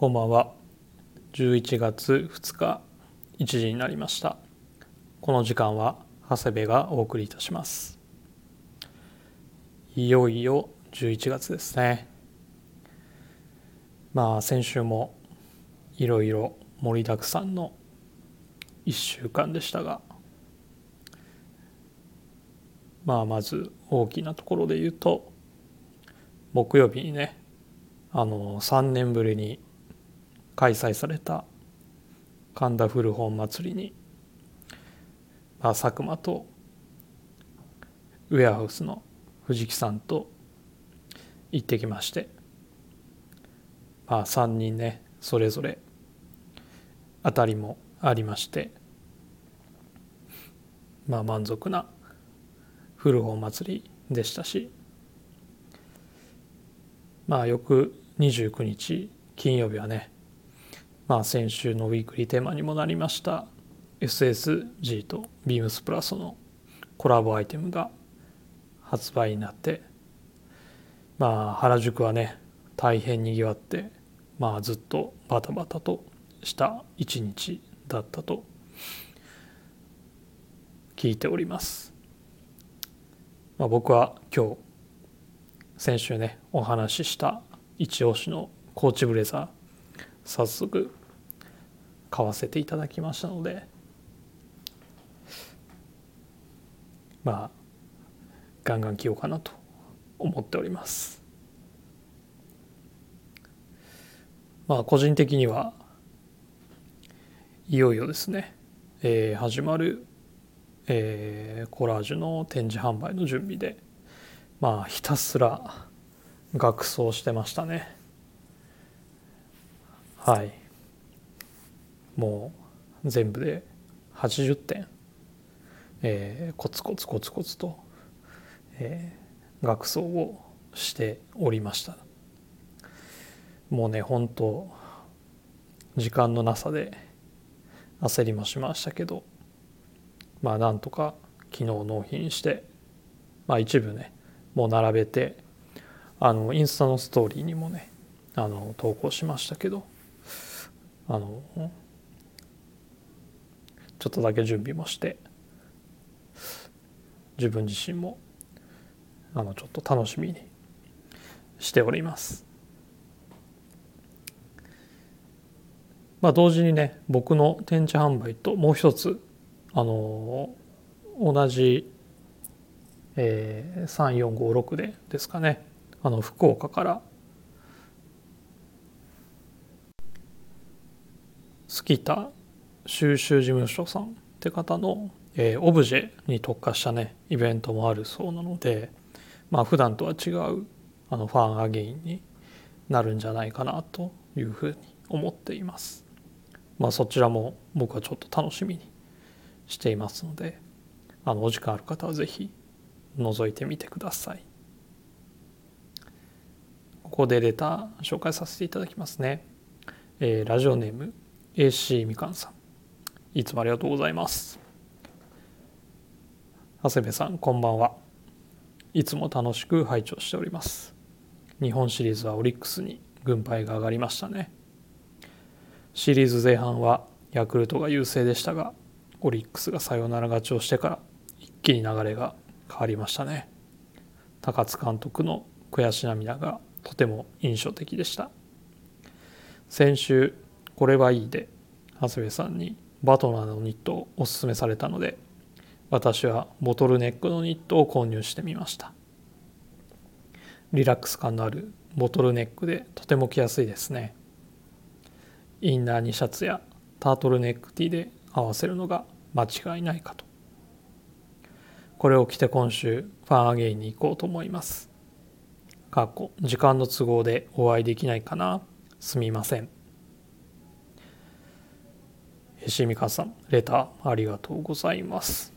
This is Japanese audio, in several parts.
こんばんは。11月2日1時になりました。この時間は長谷部がお送りいたします。いよいよ11月ですね。まあ先週もいろいろ盛りだくさんの1週間でしたがまあまず大きなところで言うと木曜日にねあの3年ぶりに開催された神田古本祭りに、まあ、佐久間とウェアハウスの藤木さんと行ってきまして、まあ、3人ねそれぞれ当たりもありましてまあ満足な古本祭りでしたしまあ翌29日金曜日はねまあ、先週のウィークリーテーマにもなりました SSG と BEAMS プラスのコラボアイテムが発売になってまあ原宿はね大変にぎわってまあずっとバタバタとした一日だったと聞いております。まあ、僕は今日先週ねお話しした一押しのコーチブレザー早速買わせていただきましたので。まあガンガン着ようかなと思っております。まあ個人的にはいよいよですね、えー、始まる、えー、コラージュの展示販売の準備でまあひたすら学装してましたね。はい。もう全部で80点、えー、コツコツコツコツと、えー、学装をしておりました。もうね本当時間のなさで焦りもしましたけどまあなんとか昨日納品してまあ一部ねもう並べてあのインスタのストーリーにもねあの投稿しましたけどあのちょっとだけ準備もして自分自身もあのちょっと楽しみにしております。まあ同時にね僕の展示販売ともう一つあの同じ、えー、3456でですかねあの福岡からスキタ収集事務所さんって方の、えー、オブジェに特化したねイベントもあるそうなのでまあ普段とは違うあのファンアゲインになるんじゃないかなというふうに思っています。まあそちらも僕はちょっと楽しみにしていますのであのお時間ある方は是非覗いてみてください。ここでレター紹介させていただきますね。えー、ラジオネーム AC みかんさんいつもありがとうございます。長谷部さんこんばんは。いつも楽しく拝聴しております。日本シリーズはオリックスに軍配が上がりましたね。シリーズ前半はヤクルトが優勢でしたがオリックスがサヨナラ勝ちをしてから一気に流れが変わりましたね。高津監督の悔し涙がとても印象的でした。先週これはいいで長谷部さんにバトナーのニットをおすすめされたので私はボトルネックのニットを購入してみました。リラックス感のあるボトルネックでとても着やすいですね。インナーにシャツやタートルネックティーで合わせるのが間違いないかと。これを着て今週ファンアゲインに行こうと思います。かっこ時間の都合でお会いできないかな。すみません。しみかさんレターありがとうございます。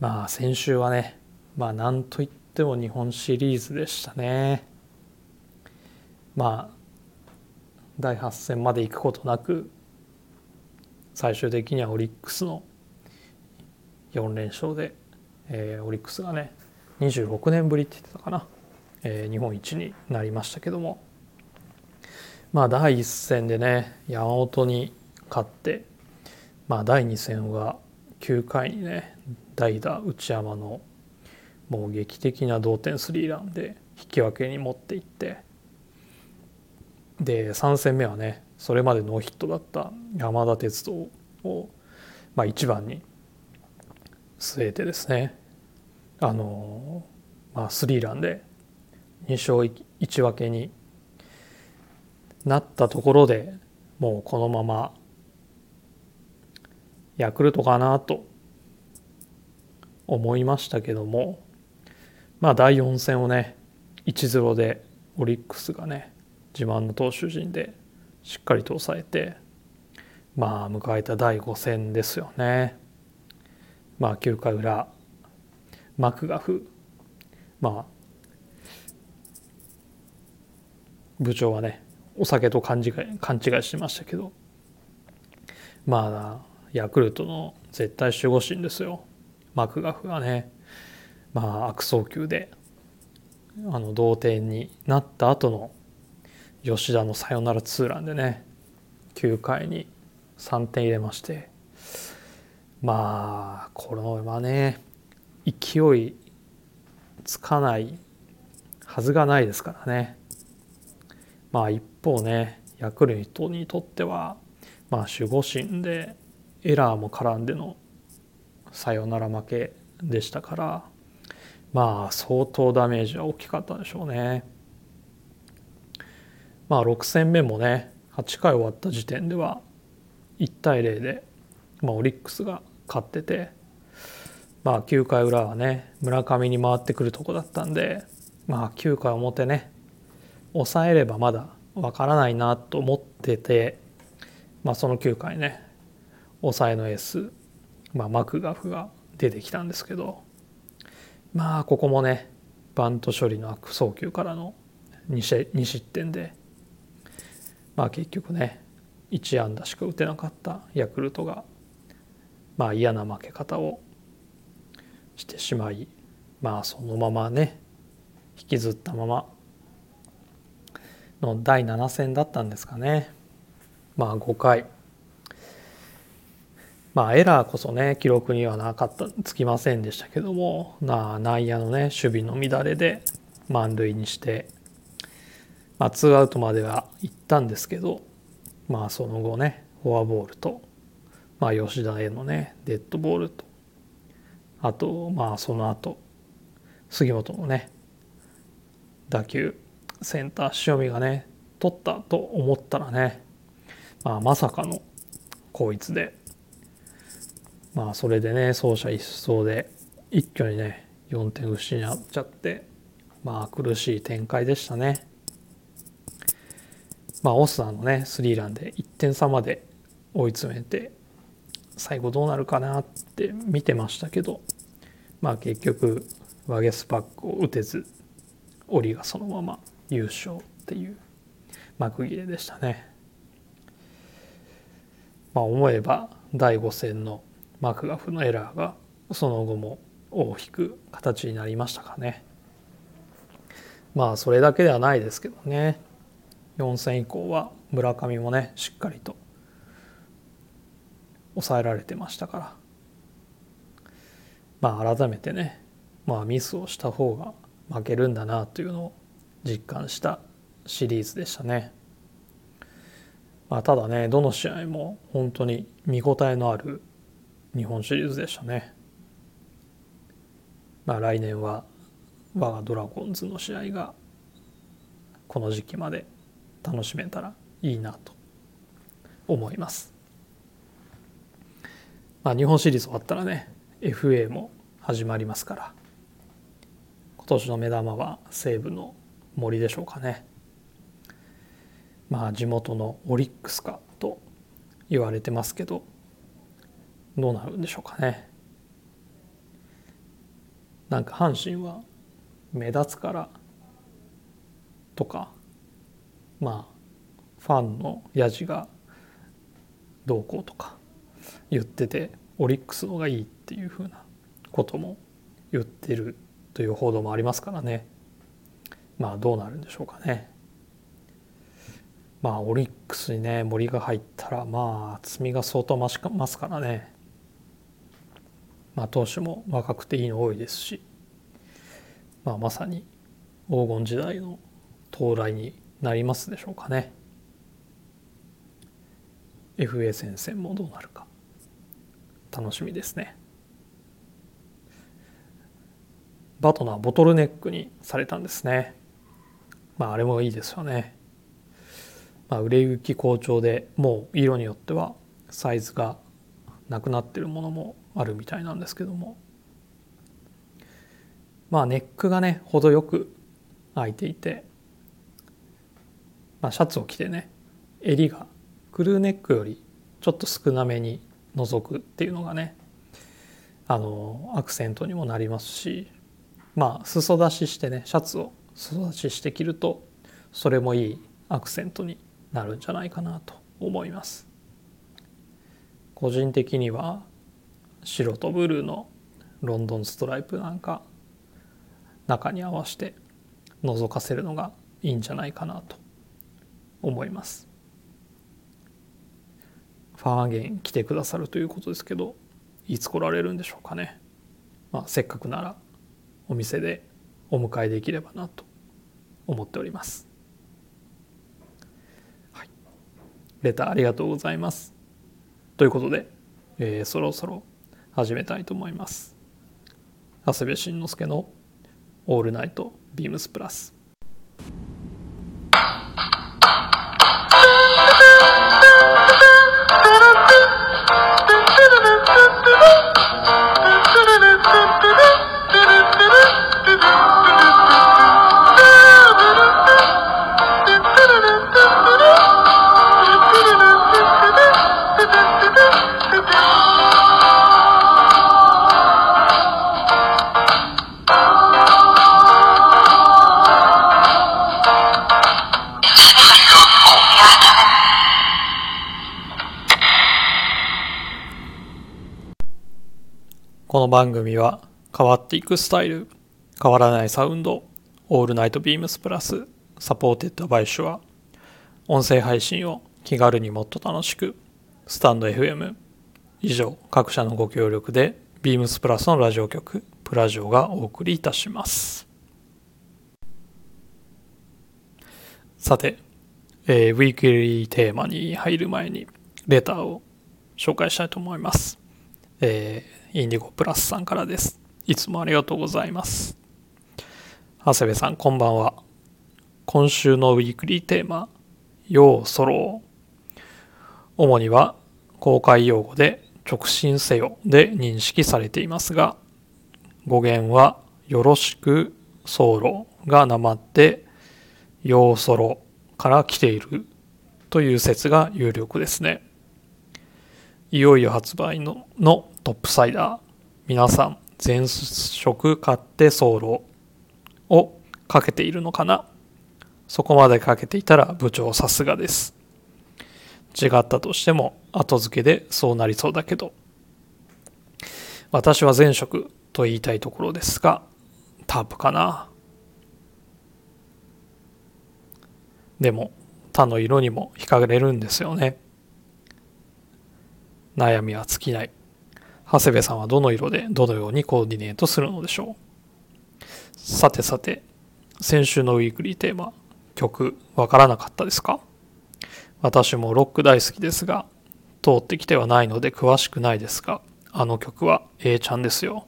まあ先週はねまあなんといっても日本シリーズでしたね。まあ第8戦まで行くことなく最終的にはオリックスの4連勝で、えー、オリックスがね26年ぶりって言ってたかな、えー、日本一になりましたけども。まあ第1戦でね山本に勝ってまあ第2戦は9回にね代打内山のもう劇的な同点スリーランで引き分けに持っていってで3戦目はねそれまでノーヒットだった山田哲人を、まあ、1番に据えてですねあの、まあ、スリーランで2勝1分けになったところでもうこのままヤクルトかなと思いましたけどもまあ第4戦をね1-0でオリックスがね自慢の投手陣でしっかりと抑えてまあ迎えた第5戦ですよね。まあ9回裏マクガフまあ部長はねお酒と勘違い勘違いしてましたけど。まあヤクルトの絶対守護神ですよ。マクガフがね。まあ悪送球であの同点になった後の吉田のサヨナラツーランでね9回に3点入れまして。まあこのまね勢いつかないはずがないですからね。まあ一方ねヤクルトにとってはまあ守護神でエラーも絡んでのサヨナラ負けでしたからまあ相当ダメージは大きかったでしょうね。まあ6戦目もね8回終わった時点では1対0で、まあ、オリックスが勝っててまあ9回裏はね村上に回ってくるとこだったんでまあ9回表ね抑えればまだわからないなと思っててまあその9回ね抑えのエース、まあ、マクガフが出てきたんですけどまあここもねバント処理の悪送球からの 2, 2失点でまあ結局ね1安打しか打てなかったヤクルトがまあ嫌な負け方をしてしまいまあそのままね引きずったままの第7戦だったんですかね。まあ5回。まあエラーこそね記録にはなかったつきませんでしたけども。な内野のね守備の乱れで満塁にしてまあツーアウトまでは行ったんですけどまあその後ねフォアボールとまあ吉田へのねデッドボールとあとまあその後杉本のね打球。センター塩見がね取ったと思ったらね、まあ、まさかのこいつでまあそれでね走者一掃で一挙にね4点失っちゃってまあ苦しい展開でしたね。まあオスナのねスリーランで1点差まで追い詰めて最後どうなるかなって見てましたけどまあ結局ワゲスパックを打てずオリがそのまま優勝っていう幕切れでしたね。まあ思えば第5戦のマクガフのエラーがその後も大きく形になりましたかね。まあそれだけではないですけどね4戦以降は村上もねしっかりと抑えられてましたからまあ改めてねまあミスをした方が負けるんだなというのを実感したシリーズでしたね。まあ、ただねどの試合も本当に見応えのある日本シリーズでしたね。まあ、来年は我がドラゴンズの試合がこの時期まで楽しめたらいいなと思います。まあ、日本シリーズ終わったらね FA も始まりますから今年の目玉は西武の森でしょうかね。まあ地元のオリックスかと言われてますけどどうなるんでしょうかね。なんか阪神は目立つからとかまあファンのやじがどうこうとか言っててオリックスのがいいっていうふうなことも言ってるという報道もありますからねまあどうなるんでしょうかね。まあオリックスにね森が入ったらまあ厚みが相当増しますからね。まあ投手も若くていいの多いですし、まあ、まさに黄金時代の到来になりますでしょうかね。FA 戦線もどうなるか。楽しみですね。バトナーボトルネックにされたんですね。まああれもいいですよね。まあ、売れ行き好調でもう色によってはサイズがなくなってるものもあるみたいなんですけども。まあネックがね程よく開いていて、まあ、シャツを着てね襟がクルーネックよりちょっと少なめに覗くっていうのがねあのアクセントにもなりますし。まあ裾出ししてねシャツを裾出して着るとそれもいいアクセントになるんじゃないかなと思います。個人的には白とブルーのロンドンストライプなんか中に合わせて覗かせるのがいいんじゃないかなと思います。ファーゲン来てくださるということですけどいつ来られるんでしょうかね。まあせっかくならお店でお迎えできればなと思っておりますレターありがとうございます。ということで、えー、そろそろ始めたいと思います。長谷部慎之介の「オールナイトビームスプラス」。この番組は変わっていくスタイル変わらないサウンドオールナイトビームスプラス supported by SHURE 音声配信を気軽にもっと楽しくスタンド FM 以上各社のご協力でビームスプラスのラジオ局プラジオがお送りいたします。さて、えー、ウィークリーテーマに入る前にレターを紹介したいと思います、えーインディゴプラスさんからです。いつもありがとうございます。長谷部さん、こんばんは。今週のウィークリーテーマ、ようそろう。主には公開用語で直進せよで認識されていますが、語源はよろしく候がなまって、ようそろから来ているという説が有力ですね。いよいよ発売ののトップサイダー皆さん全色買ってソロをかけているのかな？そこまでかけていたら部長さすがです。違ったとしても後付けでそうなりそうだけど。私は前職と言いたいところですがタープかな？でも他の色にも惹かれるんですよね。悩みは尽きない。長谷部さんはどの色でどのようにコーディネートするのでしょう？さてさて、先週のウィークリーテーマ、曲、わからなかったですか？私もロック大好きですが、通ってきてはないので詳しくないですが、あの曲は A ちゃんですよ。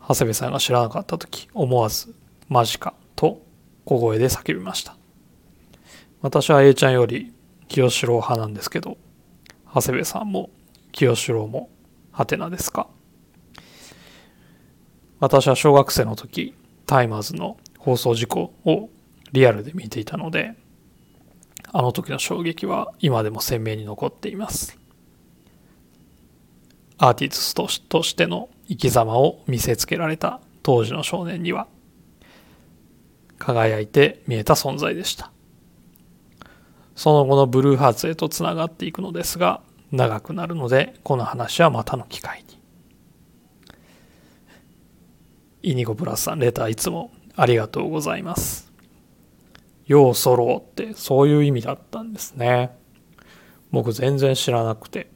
長谷部さんが知らなかった時、思わず、マジか、と小声で叫びました。私は A ちゃんより清志郎派なんですけど、長谷部さんも清志郎もハテナですか？私は小学生の時タイマーズの放送事故をリアルで見ていたのであの時の衝撃は今でも鮮明に残っています。アーティストとしての生き様を見せつけられた当時の少年には輝いて見えた存在でした。その後のブルーハーツへとつながっていくのですが長くなるのでこの話はまたの機会にイニゴプラスさんレターいつもありがとうございますよう揃うってそういう意味だったんですね。僕全然知らなくて。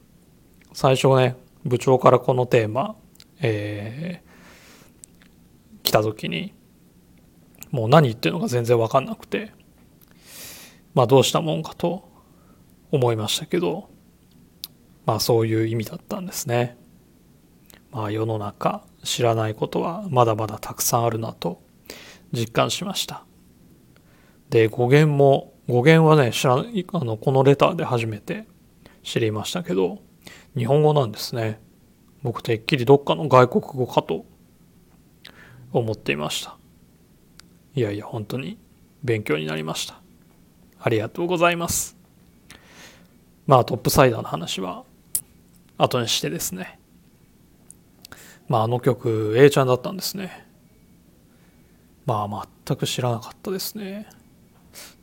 最初ね、部長からこのテーマ、えー、来た時に、もう何言ってるのか全然わかんなくて、まあどうしたもんかと思いましたけど、まあそういう意味だったんですね。まあ世の中知らないことはまだまだたくさんあるなと実感しました。で、語源も、語源はね、知らあの、このレターで初めて知りましたけど、日本語なんですね。僕てっきりどっかの外国語かと思っていました。いやいや、本当に勉強になりました。ありがとうございます。まあトップサイダーの話は後にしてですね。まああの曲 A ちゃんだったんですね。まあ全く知らなかったですね。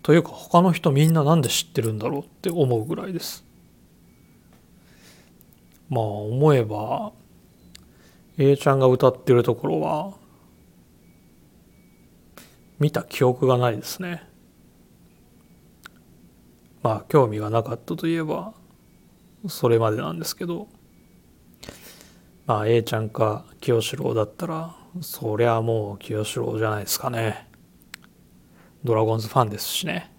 というか他の人みんななんで知ってるんだろうって思うぐらいです。まあ思えば A ちゃんが歌ってるところは見た記憶がないですね。まあ興味がなかったといえばそれまでなんですけど。まあ A ちゃんか清志郎だったらそりゃもう清志郎じゃないですかね。ドラゴンズファンですしね。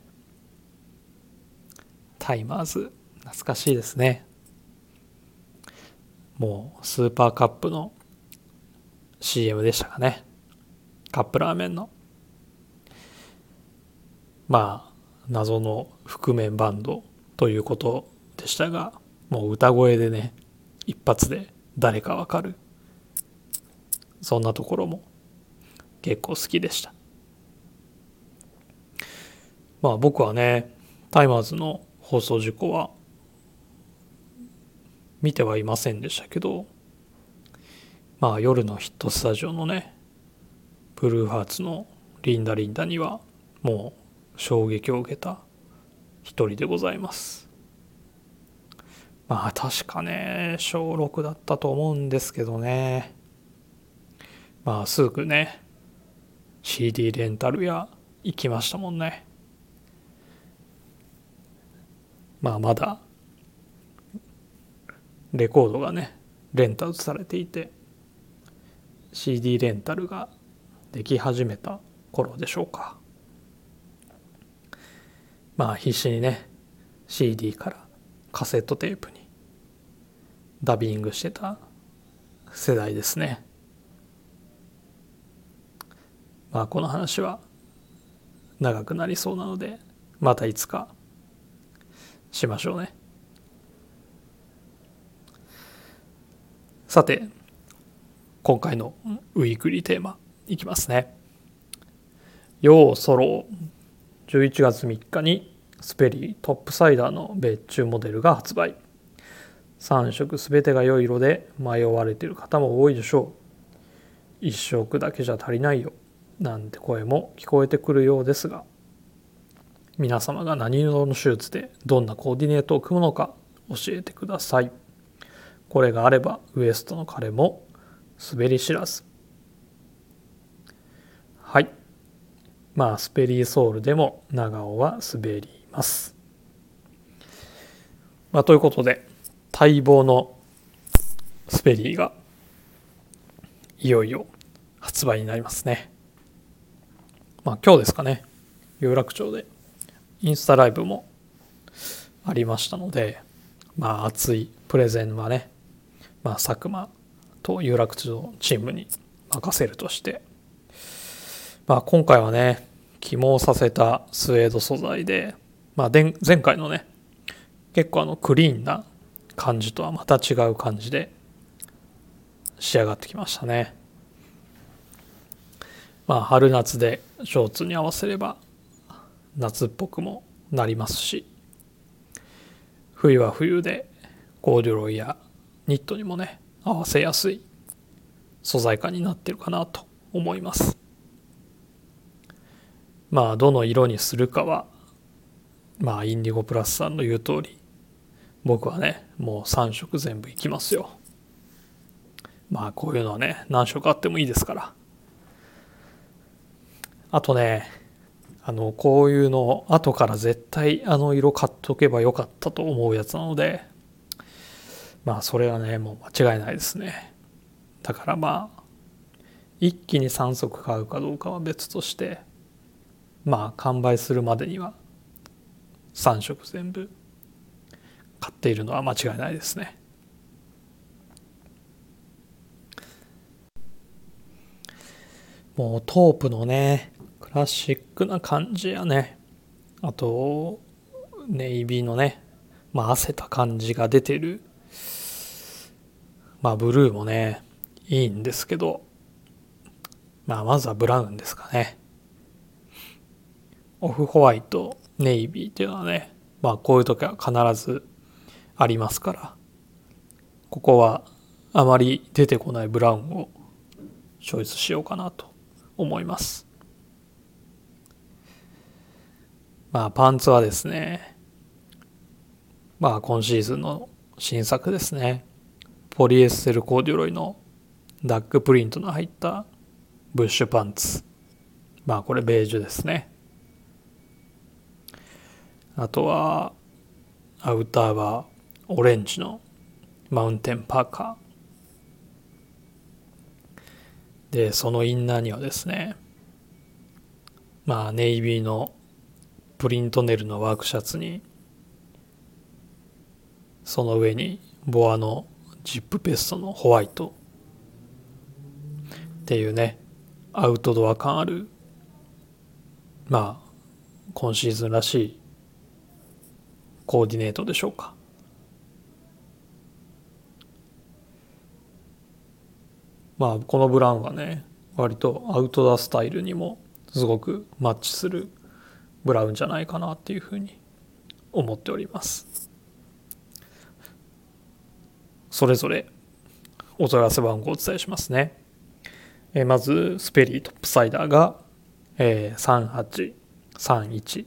タイマーズ懐かしいですね。もうスーパーカップの CM でしたかね。カップラーメンの。まあ謎の覆面バンドということでしたが。もう歌声でね一発で誰かわかる。そんなところも結構好きでした。まあ僕はねタイマーズの放送事故は見てはいませんでしたけどまあ夜のヒットスタジオのねブルーハーツのリンダリンダにはもう衝撃を受けた一人でございます。まあ確かね小6だったと思うんですけどね。まあすぐね CD レンタル屋行きましたもんね。まあまだレコードがねレンタルされていて CD レンタルができ始めた頃でしょうか。まあ必死にね CD からカセットテープにダビングしてた世代ですね。まあこの話は長くなりそうなのでまたいつかしましょうね。さて今回のウィークリーテーマいきますね。ようそろう。11月3日にスペリートップサイダーの別注モデルが発売。3色全てが良い色で迷われている方も多いでしょう。1色だけじゃ足りないよ。なんて声も聞こえてくるようですが。皆様が何色のシューズでどんなコーディネートを組むのか教えてください。これがあればウエストの彼も滑り知らず。はい。まあスペリーソールでも長尾は滑ります。まあ、ということで待望のスペリーがいよいよ発売になりますね。まあ今日ですかね有楽町でインスタライブもありましたのでまあ熱いプレゼンはね、まあ、佐久間と有楽町チームに任せるとしてまあ今回はね起毛させたスウェード素材で、まあ、前回のね結構あのクリーンな感じとはまた違う感じで仕上がってきましたね。まあ春夏でショーツに合わせれば夏っぽくもなりますし冬は冬でコーデュロイやニットにもね合わせやすい素材感になってるかなと思います。まあどの色にするかはまあインディゴプラスさんの言う通り僕はねもう3色全部いきますよ。まあこういうのはね何色あってもいいですから。あとねあのこういうの後から絶対あの色買っとけばよかったと思うやつなのでまあそれはねもう間違いないですね。だからまあ一気に3足買うかどうかは別としてまあ完売するまでには3色全部買っているのは間違いないですね。もうトープのねクラシックな感じやね。あとネイビーのねまあ汗た感じが出てる。まあブルーもねいいんですけど。まあまずはブラウンですかね。オフホワイトネイビーっていうのはねまあこういう時は必ずありますからここはあまり出てこないブラウンをチョイスしようかなと思います。まあパンツはですね、まあ今シーズンの新作ですね。ポリエステルコーデュロイのダックプリントの入ったブッシュパンツ。まあこれベージュですね。あとはアウターはオレンジのマウンテンパーカー。でそのインナーにはですねまあネイビーのプリントネルのワークシャツにその上にボアのジップペストのホワイトっていうねアウトドア感あるまあ今シーズンらしいコーディネートでしょうかまあこのブラウンはね割とアウトドアスタイルにもすごくマッチするブラウンじゃないかなっていうふうに思っております。それぞれお問い合わせ番号をお伝えしますね、え、まずスペリートップサイダーが、えー、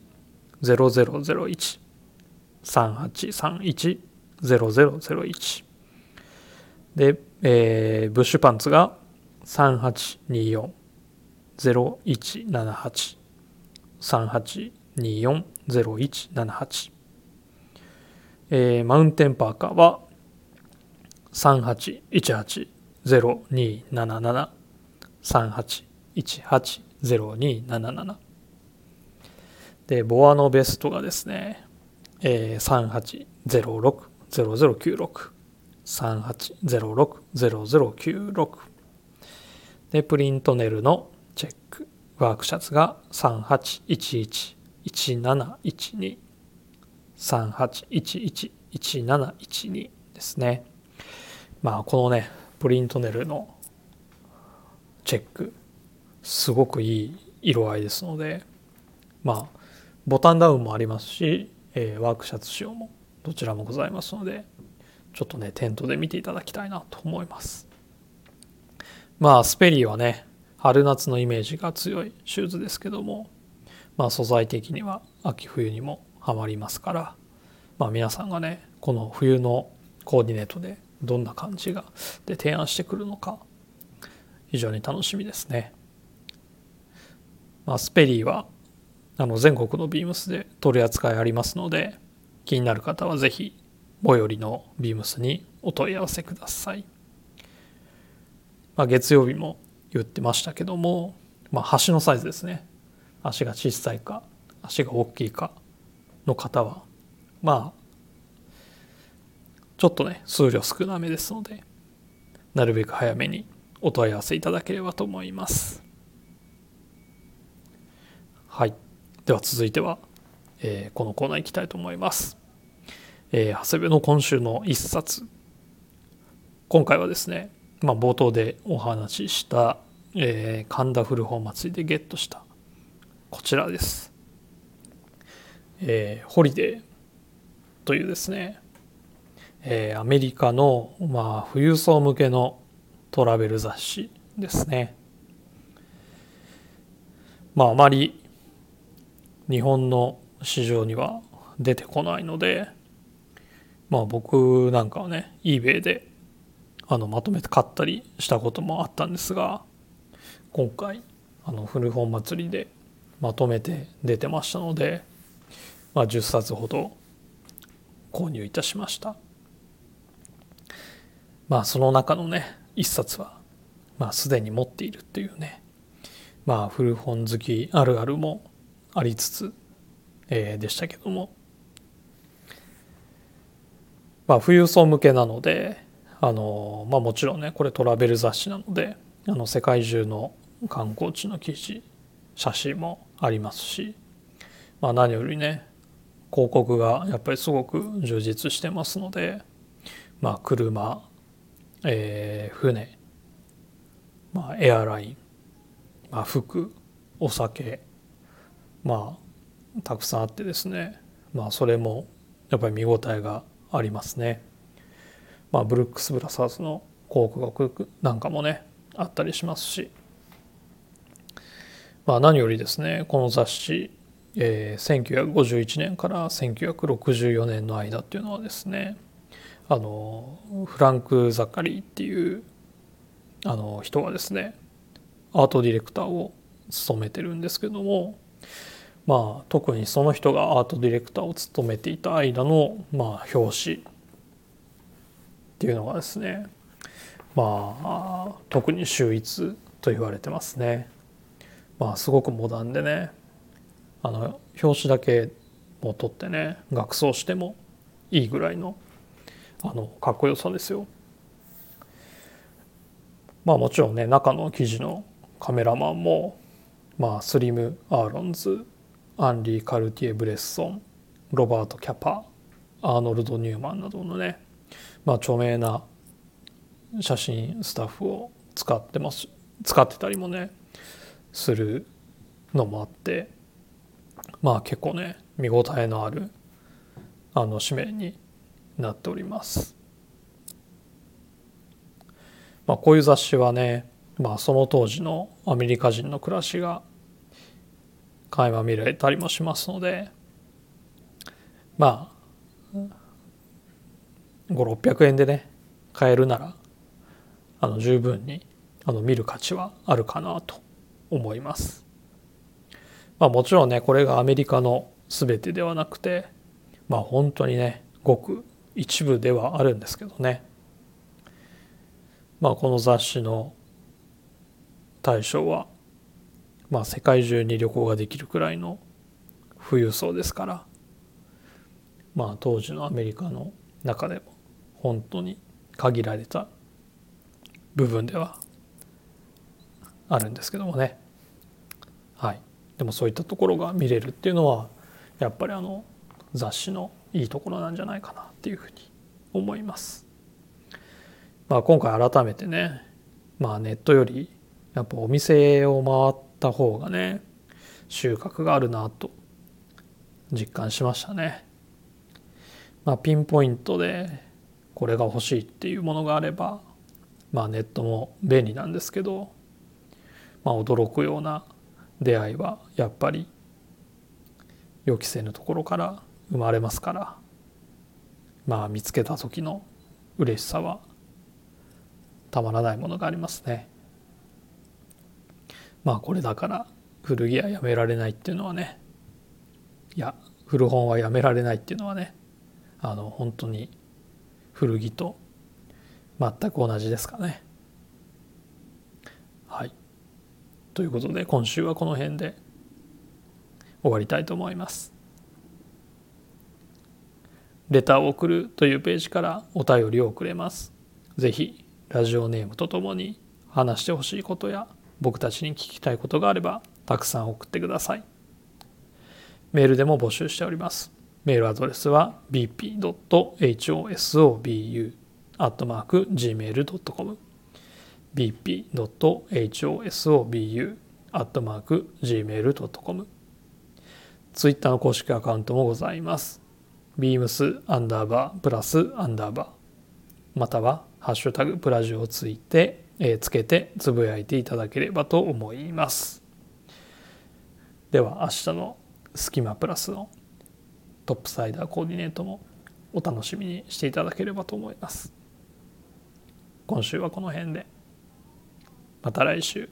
3831-0001 3831-0001でえー、ブッシュパンツが3824-0178 3824-0178えー、マウンテンパーカーは3818-0277 3818-0277でボアのベストがですね、えー、3806-0096 38060096でプリントネルのチェックワークシャツが38111712 38111712ですね。まあこのねプリントネルのチェックすごくいい色合いですのでまあボタンダウンもありますし、えー、ワークシャツ仕様もどちらもございますのでちょっとねテントで見ていただきたいなと思いますまあスペリーはね春夏のイメージが強いシューズですけどもまあ素材的には秋冬にもハマりますからまあ皆さんがねこの冬のコーディネートでどんな感じがで提案してくるのか非常に楽しみですね。まあ、スペリーはあの全国のビームスで取り扱いありますので気になる方は是非最寄りのビームスにお問い合わせください。まあ、月曜日も言ってましたけども、まあ、足のサイズですね。足が小さいか足が大きいかの方はまあちょっとね数量少なめですのでなるべく早めにお問い合わせいただければと思います。はい。では続いては、えー、このコーナー行きたいと思います。えー、長谷部の今週の一冊。今回はですね、まあ、冒頭でお話しした、えー、神田古本祭りでゲットした。こちらです、えー、ホリデーというですね、えー、アメリカの、まあ、富裕層向けのトラベル雑誌ですね。まああまり日本の市場には出てこないのでまあ僕なんかはね eBay であのまとめて買ったりしたこともあったんですが今回あの古本祭りでまとめて出てましたので、まあ、10冊ほど購入いたしました。まあその中のね1冊はまあすでに持っているっていうねまあ古本好きあるあるもありつつ、えー、でしたけどもまあ富裕層向けなのであのまあもちろんねこれトラベル雑誌なのであの世界中の観光地の記事写真もありますし、まあ、何よりね広告がやっぱりすごく充実してますので、まあ、車、えー、船、まあ、エアライン、まあ、服お酒まあたくさんあってですねまあそれもやっぱり見応えがありますね。まあ、ブルックス・ブラザーズの広告なんかもねあったりしますし、まあ、何よりですねこの雑誌、えー、1951年から1964年の間っていうのはですねあのフランク・ザカリーっていうあの人がですねアートディレクターを務めてるんですけどもまあ特にその人がアートディレクターを務めていた間のまあ表紙っていうのがですねまあ特に秀逸と言われてますね。まあすごくモダンでねあの表紙だけも取ってね額装してもいいぐらいのあのかっこよさですよ。まあもちろんね中の記事のカメラマンもまあスリム・アーロンズアンリー・カルティエ・ブレッソンロバート・キャパアーノルド・ニューマンなどのねまあ著名な写真スタッフを使ってます使ってたりもねするのもあってまあ結構ね見応えのあるあの紙面になっております。まあ、こういう雑誌はね、まあ、その当時のアメリカ人の暮らしが垣間見られたりもしますのでまあ5600円でね買えるならあの十分にあの見る価値はあるかなと思います。まあ、もちろんねこれがアメリカの全てではなくてまあ本当にねごく一部ではあるんですけどねまあこの雑誌の対象はまあ世界中に旅行ができるくらいの富裕層ですから。まあ当時のアメリカの中でも本当に限られた部分ではあるんですけどもね。はい。でもそういったところが見れるっていうのはやっぱりあの雑誌のいいところなんじゃないかなっていうふうに思います。まあ、今回改めてね、まあ、ネットよりやっぱお店を回ってた方がね収穫があるなと実感しましたね。まあ、ピンポイントでこれが欲しいっていうものがあればまあネットも便利なんですけど、まあ、驚くような出会いはやっぱり予期せぬところから生まれますからまあ見つけた時の嬉しさはたまらないものがありますね。まあこれだから古着はやめられないっていうのはねいや古本はやめられないっていうのはねあの本当に古着と全く同じですかね。はい。ということで今週はこの辺で終わりたいと思います。レターを送るというページからお便りを送れます。ぜひラジオネームとともに話してほしいことや僕たちに聞きたいことがあればたくさん送ってください。メールでも募集しております。メールアドレスは bp.hosobu gmail.com bp.hosobu.gmail.com ツイッターの公式アカウントもございます。beams アンダーバープラスアンダーバーまたはハッシュタグプラジオをついて、え、つけてつぶやいていただければと思います。では明日のスキマプラスのトップサイダーコーディネートもお楽しみにしていただければと思います。今週はこの辺でまた来週